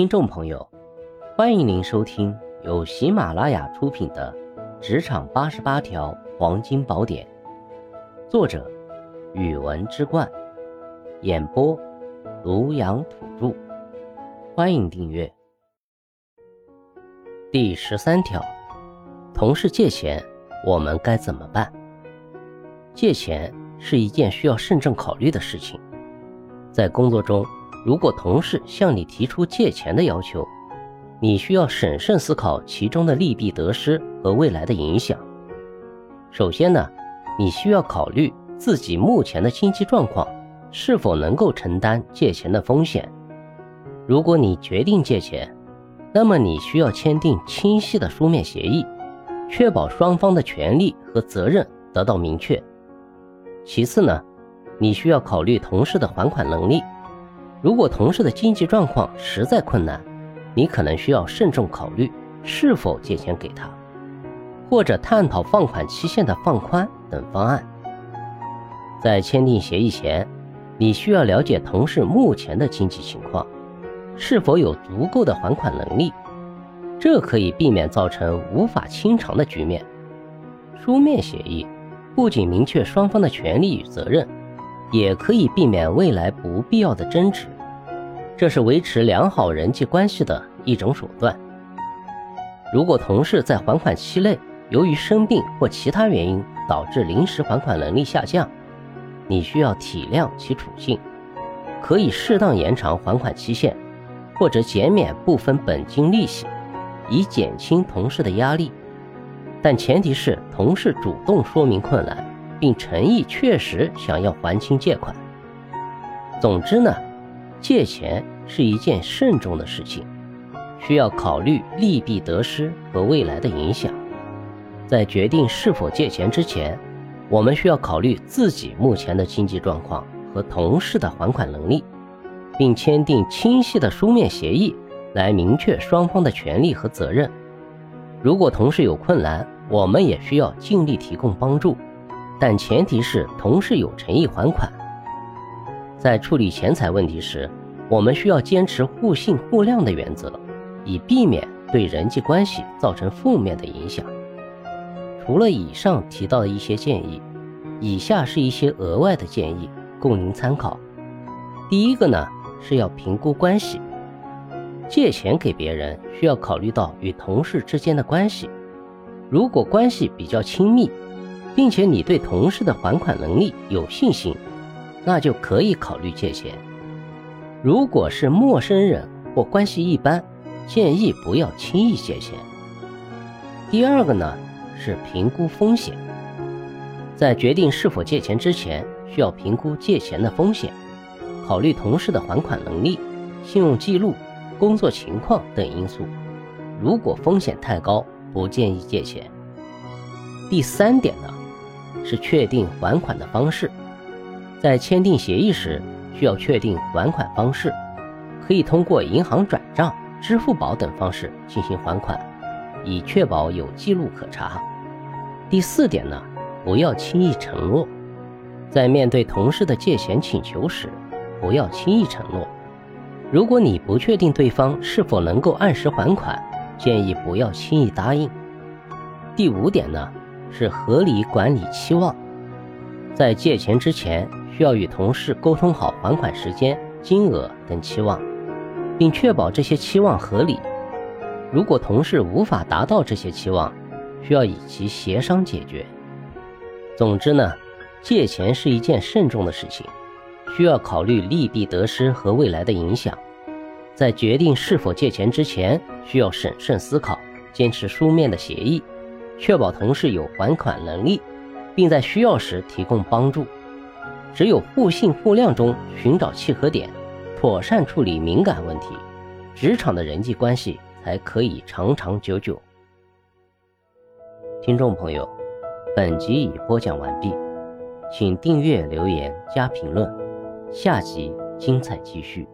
听众朋友，欢迎您收听由喜马拉雅出品的《职场八十八条黄金宝典》，作者：语文之冠，演播：庐阳土著。欢迎订阅。第十三条，同事借钱，我们该怎么办？借钱是一件需要慎重考虑的事情，在工作中。如果同事向你提出借钱的要求，你需要审慎思考其中的利弊得失和未来的影响。首先呢，你需要考虑自己目前的经济状况是否能够承担借钱的风险。如果你决定借钱，那么你需要签订清晰的书面协议，确保双方的权利和责任得到明确。其次呢，你需要考虑同事的还款能力。如果同事的经济状况实在困难，你可能需要慎重考虑是否借钱给他，或者探讨放款期限的放宽等方案。在签订协议前，你需要了解同事目前的经济情况，是否有足够的还款能力，这可以避免造成无法清偿的局面。书面协议不仅明确双方的权利与责任。也可以避免未来不必要的争执，这是维持良好人际关系的一种手段。如果同事在还款期内由于生病或其他原因导致临时还款能力下降，你需要体谅其处境，可以适当延长还款期限，或者减免部分本金利息，以减轻同事的压力。但前提是同事主动说明困难。并诚意确实想要还清借款。总之呢，借钱是一件慎重的事情，需要考虑利弊得失和未来的影响。在决定是否借钱之前，我们需要考虑自己目前的经济状况和同事的还款能力，并签订清晰的书面协议来明确双方的权利和责任。如果同事有困难，我们也需要尽力提供帮助。但前提是同事有诚意还款。在处理钱财问题时，我们需要坚持互信互谅的原则，以避免对人际关系造成负面的影响。除了以上提到的一些建议，以下是一些额外的建议供您参考。第一个呢是要评估关系，借钱给别人需要考虑到与同事之间的关系，如果关系比较亲密。并且你对同事的还款能力有信心，那就可以考虑借钱。如果是陌生人或关系一般，建议不要轻易借钱。第二个呢是评估风险，在决定是否借钱之前，需要评估借钱的风险，考虑同事的还款能力、信用记录、工作情况等因素。如果风险太高，不建议借钱。第三点呢？是确定还款的方式，在签订协议时需要确定还款方式，可以通过银行转账、支付宝等方式进行还款，以确保有记录可查。第四点呢，不要轻易承诺，在面对同事的借钱请求时，不要轻易承诺。如果你不确定对方是否能够按时还款，建议不要轻易答应。第五点呢？是合理管理期望，在借钱之前需要与同事沟通好还款时间、金额等期望，并确保这些期望合理。如果同事无法达到这些期望，需要与其协商解决。总之呢，借钱是一件慎重的事情，需要考虑利弊得失和未来的影响。在决定是否借钱之前，需要审慎思考，坚持书面的协议。确保同事有还款能力，并在需要时提供帮助。只有互信互谅中寻找契合点，妥善处理敏感问题，职场的人际关系才可以长长久久。听众朋友，本集已播讲完毕，请订阅、留言、加评论，下集精彩继续。